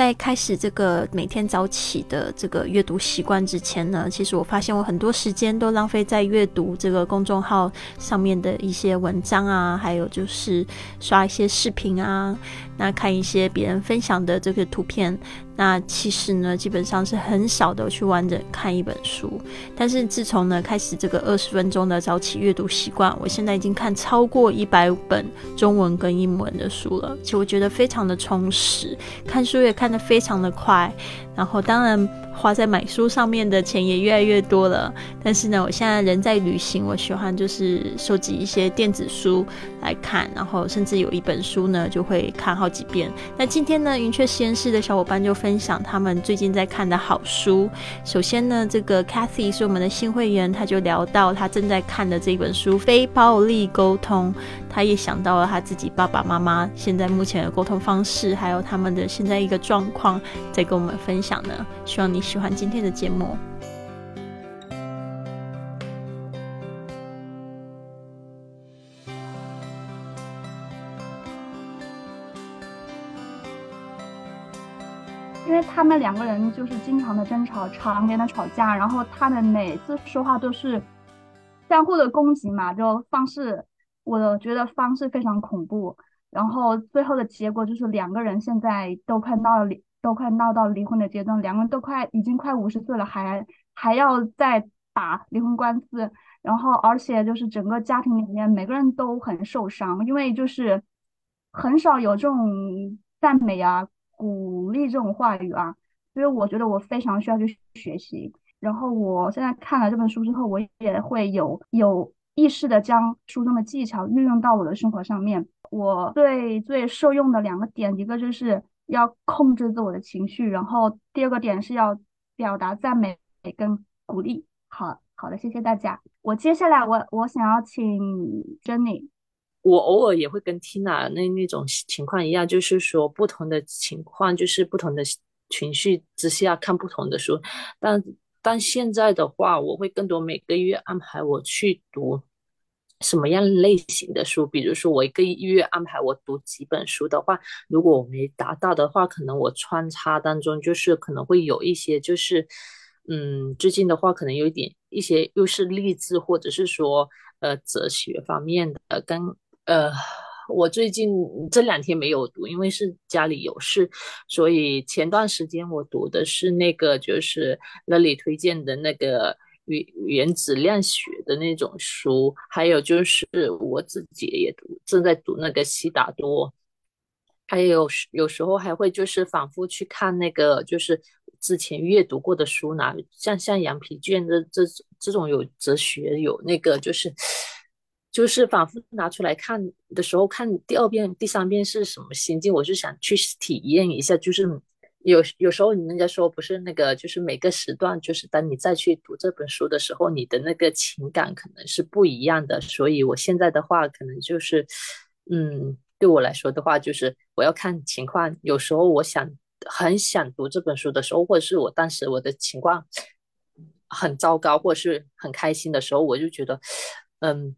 在开始这个每天早起的这个阅读习惯之前呢，其实我发现我很多时间都浪费在阅读这个公众号上面的一些文章啊，还有就是刷一些视频啊，那看一些别人分享的这个图片。那其实呢，基本上是很少的去完整看一本书。但是自从呢开始这个二十分钟的早起阅读习惯，我现在已经看超过一百本中文跟英文的书了，其实我觉得非常的充实，看书也看得非常的快。然后当然。花在买书上面的钱也越来越多了，但是呢，我现在人在旅行，我喜欢就是收集一些电子书来看，然后甚至有一本书呢就会看好几遍。那今天呢，云雀实验室的小伙伴就分分享他们最近在看的好书。首先呢，这个 Cathy 是我们的新会员，他就聊到他正在看的这本书《非暴力沟通》，他也想到了他自己爸爸妈妈现在目前的沟通方式，还有他们的现在一个状况，在跟我们分享呢。希望你。喜欢今天的节目，因为他们两个人就是经常的争吵，常年的吵架，然后他们每次说话都是相互的攻击嘛，就方式，我觉得方式非常恐怖，然后最后的结果就是两个人现在都快闹离。都快闹到离婚的阶段，两个人都快已经快五十岁了，还还要再打离婚官司，然后而且就是整个家庭里面每个人都很受伤，因为就是很少有这种赞美啊、鼓励这种话语啊，所以我觉得我非常需要去学习。然后我现在看了这本书之后，我也会有有意识的将书中的技巧运用到我的生活上面。我最最受用的两个点，一个就是。要控制自我的情绪，然后第二个点是要表达赞美跟鼓励。好好的，谢谢大家。我接下来我我想要请 Jenny。我偶尔也会跟 Tina 那那种情况一样，就是说不同的情况，就是不同的情绪之下看不同的书。但但现在的话，我会更多每个月安排我去读。什么样类型的书？比如说，我一个月安排我读几本书的话，如果我没达到的话，可能我穿插当中就是可能会有一些，就是嗯，最近的话可能有一点一些又是励志或者是说呃哲学方面的。跟呃，我最近这两天没有读，因为是家里有事，所以前段时间我读的是那个就是那里推荐的那个。原原子量学的那种书，还有就是我自己也读，正在读那个悉达多，还有有时候还会就是反复去看那个就是之前阅读过的书呢，像像羊皮卷这这这种有哲学有那个就是就是反复拿出来看的时候，看第二遍第三遍是什么心境，我就想去体验一下，就是。有有时候，人家说不是那个，就是每个时段，就是当你再去读这本书的时候，你的那个情感可能是不一样的。所以我现在的话，可能就是，嗯，对我来说的话，就是我要看情况。有时候我想很想读这本书的时候，或者是我当时我的情况很糟糕，或者是很开心的时候，我就觉得，嗯，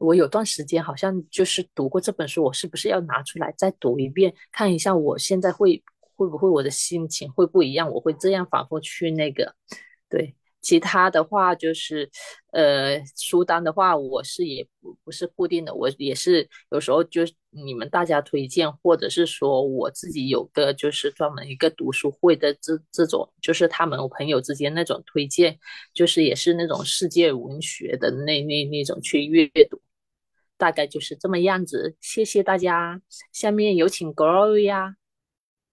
我有段时间好像就是读过这本书，我是不是要拿出来再读一遍，看一下我现在会。会不会我的心情会不一样？我会这样反复去那个，对。其他的话就是，呃，书单的话，我是也不不是固定的，我也是有时候就你们大家推荐，或者是说我自己有个就是专门一个读书会的这这种，就是他们朋友之间那种推荐，就是也是那种世界文学的那那那种去阅读，大概就是这么样子。谢谢大家，下面有请 Gloria。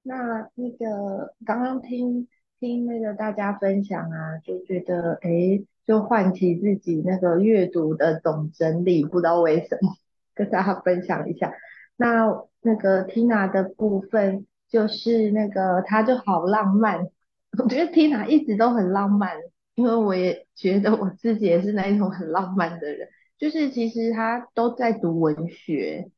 那那个刚刚听听那个大家分享啊，就觉得哎，就唤起自己那个阅读的总整理，不知道为什么跟大家分享一下。那那个 Tina 的部分就是那个他就好浪漫，我觉得 Tina 一直都很浪漫，因为我也觉得我自己也是那一种很浪漫的人，就是其实他都在读文学。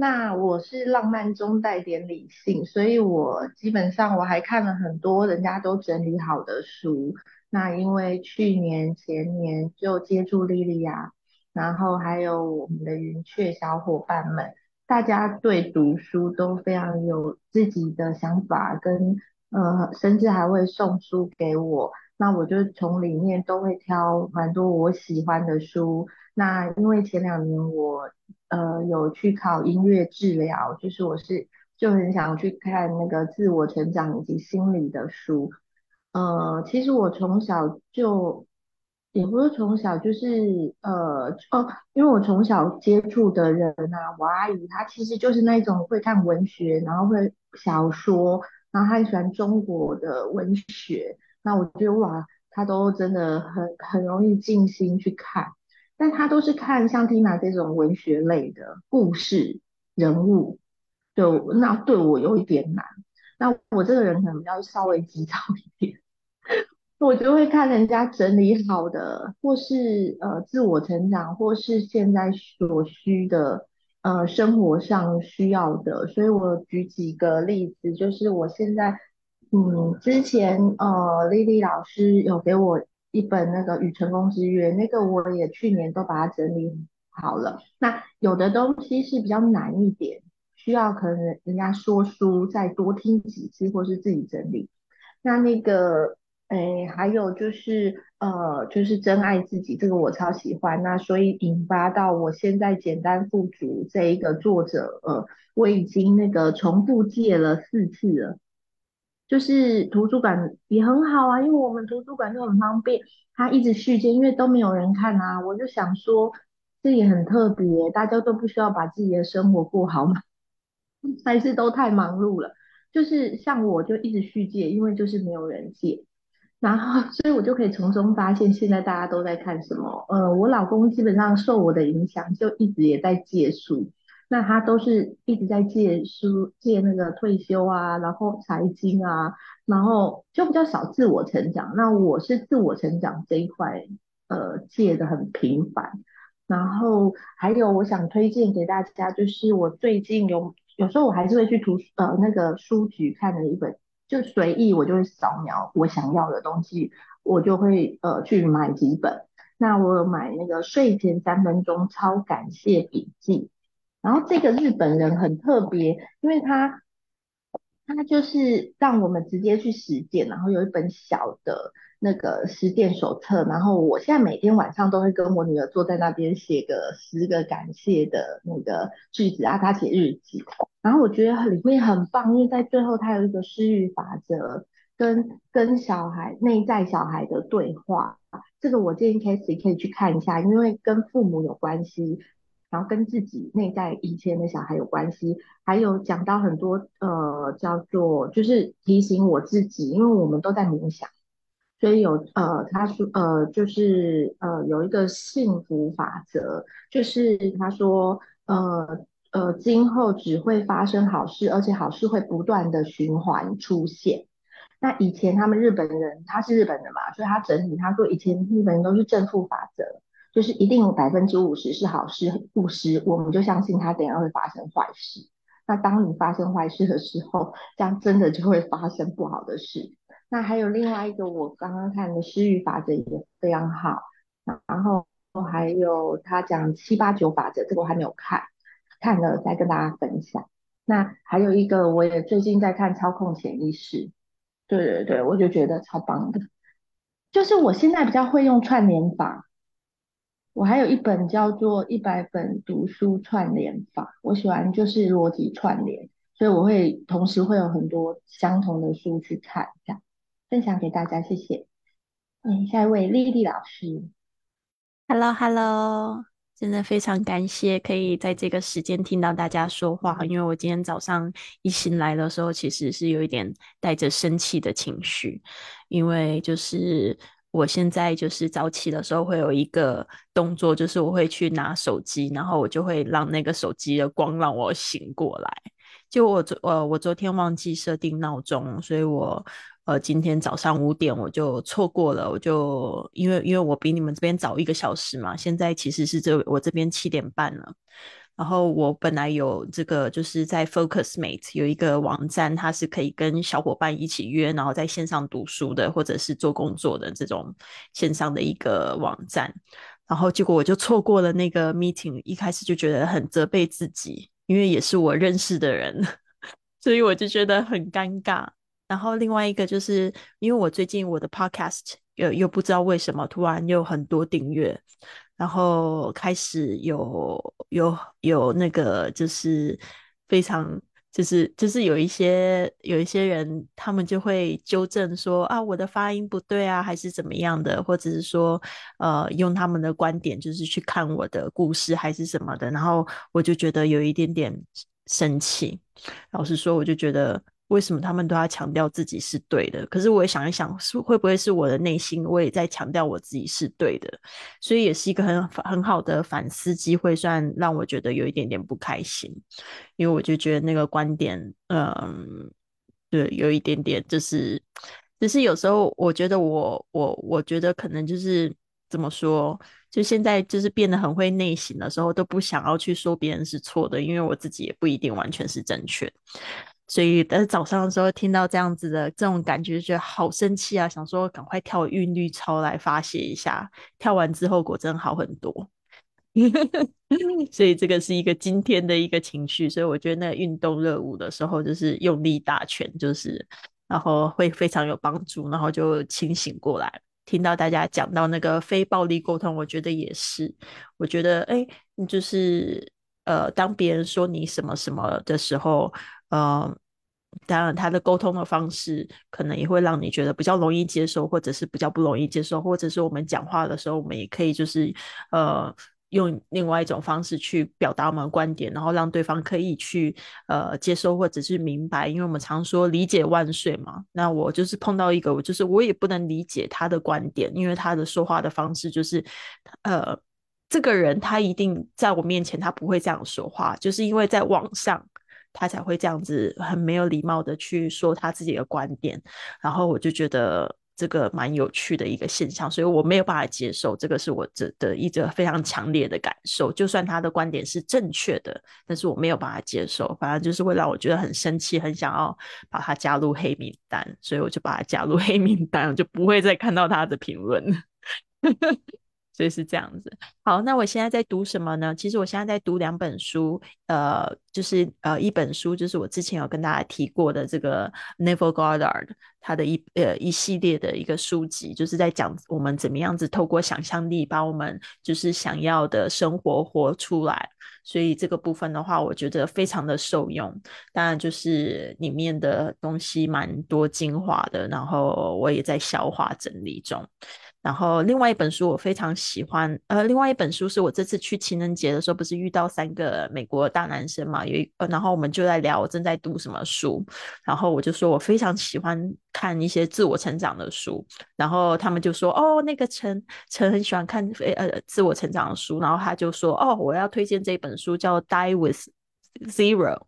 那我是浪漫中带点理性，所以我基本上我还看了很多人家都整理好的书。那因为去年前年就接触莉莉亚，然后还有我们的云雀小伙伴们，大家对读书都非常有自己的想法跟呃，甚至还会送书给我。那我就从里面都会挑蛮多我喜欢的书。那因为前两年我呃有去考音乐治疗，就是我是就很想去看那个自我成长以及心理的书。呃，其实我从小就也不是从小，就是呃哦，因为我从小接触的人啊，我阿姨她其实就是那种会看文学，然后会小说，然后她也喜欢中国的文学。那我觉得哇，她都真的很很容易静心去看，但他都是看像 Tina 这种文学类的故事人物，就，那对我有一点难。那我这个人可能比较稍微急躁一点，我就会看人家整理好的，或是呃自我成长，或是现在所需的呃生活上需要的。所以我举几个例子，就是我现在嗯之前呃丽丽老师有给我一本那个《与成功之约》，那个我也去年都把它整理好了。那有的东西是比较难一点。需要可能人家说书再多听几次，或是自己整理。那那个，哎，还有就是呃，就是真爱自己，这个我超喜欢。那所以引发到我现在简单富足这一个作者，呃，我已经那个重复借了四次了。就是图书馆也很好啊，因为我们图书馆就很方便，它一直续借，因为都没有人看啊。我就想说，这也很特别，大家都不需要把自己的生活过好嘛。还是都太忙碌了，就是像我就一直续借，因为就是没有人借，然后所以我就可以从中发现现在大家都在看什么。呃，我老公基本上受我的影响，就一直也在借书，那他都是一直在借书，借那个退休啊，然后财经啊，然后就比较少自我成长。那我是自我成长这一块，呃，借的很频繁。然后还有我想推荐给大家，就是我最近有。有时候我还是会去图呃那个书局看的一本，就随意我就会扫描我想要的东西，我就会呃去买几本。那我买那个睡前三分钟超感谢笔记，然后这个日本人很特别，因为他他就是让我们直接去实践，然后有一本小的。那个实践手册，然后我现在每天晚上都会跟我女儿坐在那边写个十个感谢的那个句子啊，她写日记，然后我觉得里面很棒，因为在最后他有一个施语法则，跟跟小孩内在小孩的对话，这个我建议 Casey 可以去看一下，因为跟父母有关系，然后跟自己内在以前的小孩有关系，还有讲到很多呃叫做就是提醒我自己，因为我们都在冥想。所以有呃，他说呃，就是呃，有一个幸福法则，就是他说呃呃，今后只会发生好事，而且好事会不断的循环出现。那以前他们日本人，他是日本人嘛，所以他整体他说以前日本人都是正负法则，就是一定百分之五十是好事，五十我们就相信它怎样会发生坏事。那当你发生坏事的时候，这样真的就会发生不好的事。那还有另外一个，我刚刚看的施语法则也非常好，然后还有他讲七八九法则，这个我还没有看，看了再跟大家分享。那还有一个，我也最近在看操控潜意识，对对对，我就觉得超棒的。就是我现在比较会用串联法，我还有一本叫做一百本读书串联法，我喜欢就是逻辑串联，所以我会同时会有很多相同的书去看，这样。分享给大家，谢谢。嗯，下一位丽丽老师，Hello，Hello，真的非常感谢可以在这个时间听到大家说话，因为我今天早上一醒来的时候，其实是有一点带着生气的情绪，因为就是我现在就是早起的时候会有一个动作，就是我会去拿手机，然后我就会让那个手机的光让我醒过来。就我昨呃，我昨天忘记设定闹钟，所以我。呃，今天早上五点我就错过了，我就因为因为我比你们这边早一个小时嘛，现在其实是这我这边七点半了。然后我本来有这个就是在 Focusmate 有一个网站，它是可以跟小伙伴一起约，然后在线上读书的或者是做工作的这种线上的一个网站。然后结果我就错过了那个 meeting，一开始就觉得很责备自己，因为也是我认识的人，所以我就觉得很尴尬。然后另外一个就是因为我最近我的 podcast 又又不知道为什么突然又很多订阅，然后开始有有有那个就是非常。就是就是有一些有一些人，他们就会纠正说啊，我的发音不对啊，还是怎么样的，或者是说呃，用他们的观点就是去看我的故事还是什么的，然后我就觉得有一点点生气。老实说，我就觉得。为什么他们都要强调自己是对的？可是我也想一想，是会不会是我的内心我也在强调我自己是对的？所以也是一个很很好的反思机会，虽然让我觉得有一点点不开心，因为我就觉得那个观点，嗯，对，有一点点就是，只是有时候我觉得我我我觉得可能就是怎么说，就现在就是变得很会内省的时候，都不想要去说别人是错的，因为我自己也不一定完全是正确。所以，但是早上的时候听到这样子的这种感觉，觉得好生气啊！想说赶快跳韵律操来发泄一下。跳完之后果真好很多，所以这个是一个今天的一个情绪。所以我觉得那个运动热舞的时候，就是用力打拳，就是然后会非常有帮助，然后就清醒过来。听到大家讲到那个非暴力沟通，我觉得也是。我觉得哎，就是呃，当别人说你什么什么的时候。呃，当然，他的沟通的方式可能也会让你觉得比较容易接受，或者是比较不容易接受，或者是我们讲话的时候，我们也可以就是呃用另外一种方式去表达我们的观点，然后让对方可以去呃接受或者是明白。因为我们常说理解万岁嘛，那我就是碰到一个，我就是我也不能理解他的观点，因为他的说话的方式就是呃这个人他一定在我面前他不会这样说话，就是因为在网上。他才会这样子很没有礼貌的去说他自己的观点，然后我就觉得这个蛮有趣的一个现象，所以我没有办法接受，这个是我这的一个非常强烈的感受。就算他的观点是正确的，但是我没有办法接受，反正就是会让我觉得很生气，很想要把他加入黑名单，所以我就把他加入黑名单，我就不会再看到他的评论。所以是这样子。好，那我现在在读什么呢？其实我现在在读两本书，呃，就是呃一本书就是我之前有跟大家提过的这个 Neville Goddard 他的一呃一系列的一个书籍，就是在讲我们怎么样子透过想象力把我们就是想要的生活活出来。所以这个部分的话，我觉得非常的受用。当然就是里面的东西蛮多精华的，然后我也在消化整理中。然后另外一本书我非常喜欢，呃，另外一本书是我这次去情人节的时候，不是遇到三个美国大男生嘛？有一，呃然后我们就在聊我正在读什么书，然后我就说我非常喜欢看一些自我成长的书，然后他们就说哦，那个陈陈很喜欢看呃自我成长的书，然后他就说哦，我要推荐这本书叫《Die with Zero》，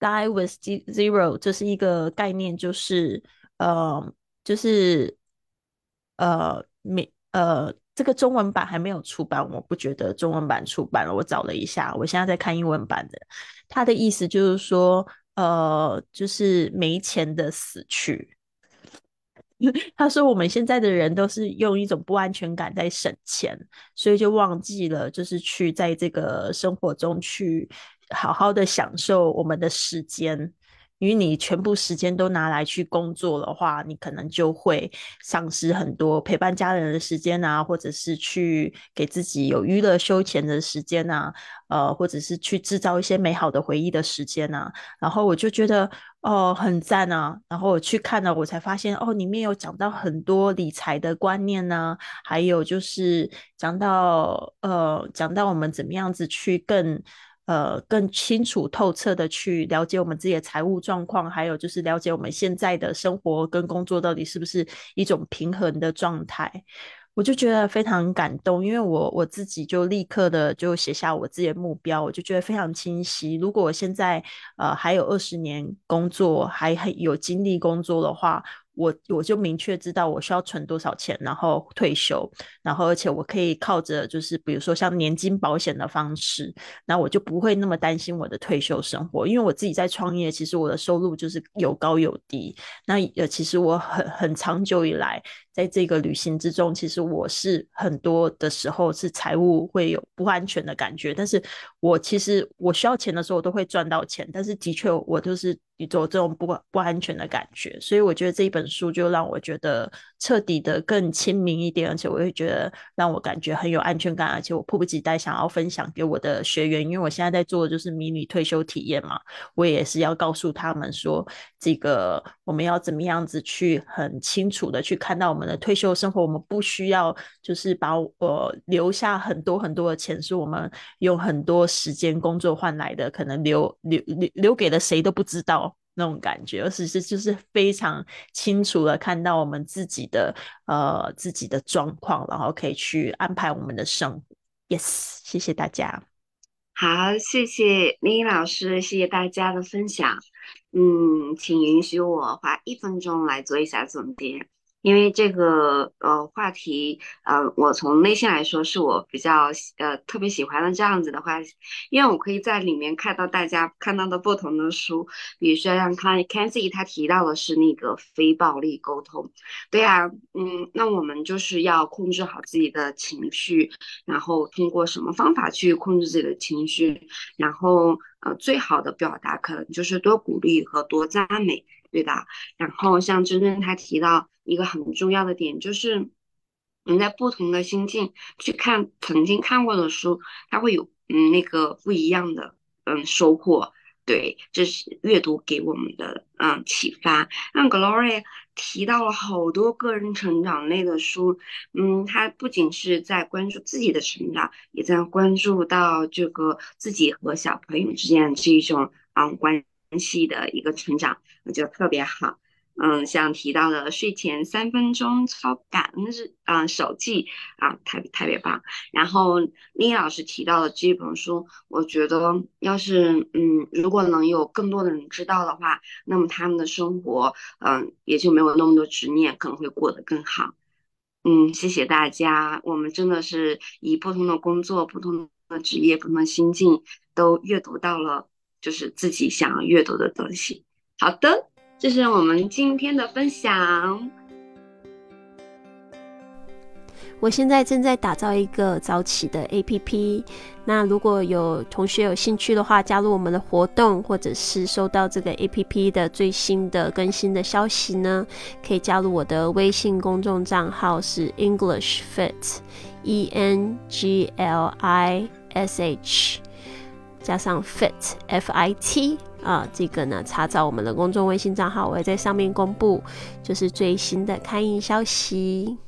《Die with Zero》这是一个概念，就是呃，就是。呃，没呃，这个中文版还没有出版，我不觉得中文版出版了。我找了一下，我现在在看英文版的。他的意思就是说，呃，就是没钱的死去。他说我们现在的人都是用一种不安全感在省钱，所以就忘记了，就是去在这个生活中去好好的享受我们的时间。因为你全部时间都拿来去工作的话，你可能就会丧失很多陪伴家人的时间啊，或者是去给自己有娱乐休闲的时间啊，呃，或者是去制造一些美好的回忆的时间啊。然后我就觉得哦，很赞啊。然后我去看了，我才发现哦，里面有讲到很多理财的观念呢，还有就是讲到呃，讲到我们怎么样子去更。呃，更清楚透彻的去了解我们自己的财务状况，还有就是了解我们现在的生活跟工作到底是不是一种平衡的状态，我就觉得非常感动，因为我我自己就立刻的就写下我自己的目标，我就觉得非常清晰。如果我现在呃还有二十年工作，还很有精力工作的话。我我就明确知道我需要存多少钱，然后退休，然后而且我可以靠着就是比如说像年金保险的方式，那我就不会那么担心我的退休生活，因为我自己在创业，其实我的收入就是有高有低。那呃，其实我很很长久以来在这个旅行之中，其实我是很多的时候是财务会有不安全的感觉，但是我其实我需要钱的时候，我都会赚到钱，但是的确我就是。有这种不不安全的感觉，所以我觉得这一本书就让我觉得彻底的更亲民一点，而且我会觉得让我感觉很有安全感，而且我迫不及待想要分享给我的学员，因为我现在在做的就是迷你退休体验嘛，我也是要告诉他们说，这个我们要怎么样子去很清楚的去看到我们的退休生活，我们不需要就是把我留下很多很多的钱，是我们用很多时间工作换来的，可能留留留留给了谁都不知道。那种感觉，而只是就是非常清楚的看到我们自己的呃自己的状况，然后可以去安排我们的生活。Yes，谢谢大家。好，谢谢林老师，谢谢大家的分享。嗯，请允许我花一分钟来做一下总结。因为这个呃话题，呃，我从内心来说是我比较呃特别喜欢的这样子的话，因为我可以在里面看到大家看到的不同的书，比如说像看 Kenzie 他提到的是那个非暴力沟通，对啊，嗯，那我们就是要控制好自己的情绪，然后通过什么方法去控制自己的情绪，然后呃最好的表达可能就是多鼓励和多赞美。对吧，然后像真正他提到一个很重要的点，就是你在不同的心境去看曾经看过的书，它会有嗯那个不一样的嗯收获。对，这是阅读给我们的嗯启发。那 Gloria 提到了好多个人成长类的书，嗯，他不仅是在关注自己的成长，也在关注到这个自己和小朋友之间这一种嗯关。系的一个成长，我觉得特别好。嗯，像提到的睡前三分钟抄感恩日啊手记啊，特别特别棒。然后丽老师提到的这本书，我觉得要是嗯，如果能有更多的人知道的话，那么他们的生活嗯也就没有那么多执念，可能会过得更好。嗯，谢谢大家。我们真的是以不同的工作、不同的职业、不同的心境，都阅读到了。就是自己想要阅读的东西。好的，这是我们今天的分享。我现在正在打造一个早起的 APP，那如果有同学有兴趣的话，加入我们的活动，或者是收到这个 APP 的最新的更新的消息呢，可以加入我的微信公众账号是 English Fit，E N G L I S H。加上 fit f i t 啊，这个呢，查找我们的公众微信账号，我会在上面公布，就是最新的开营消息。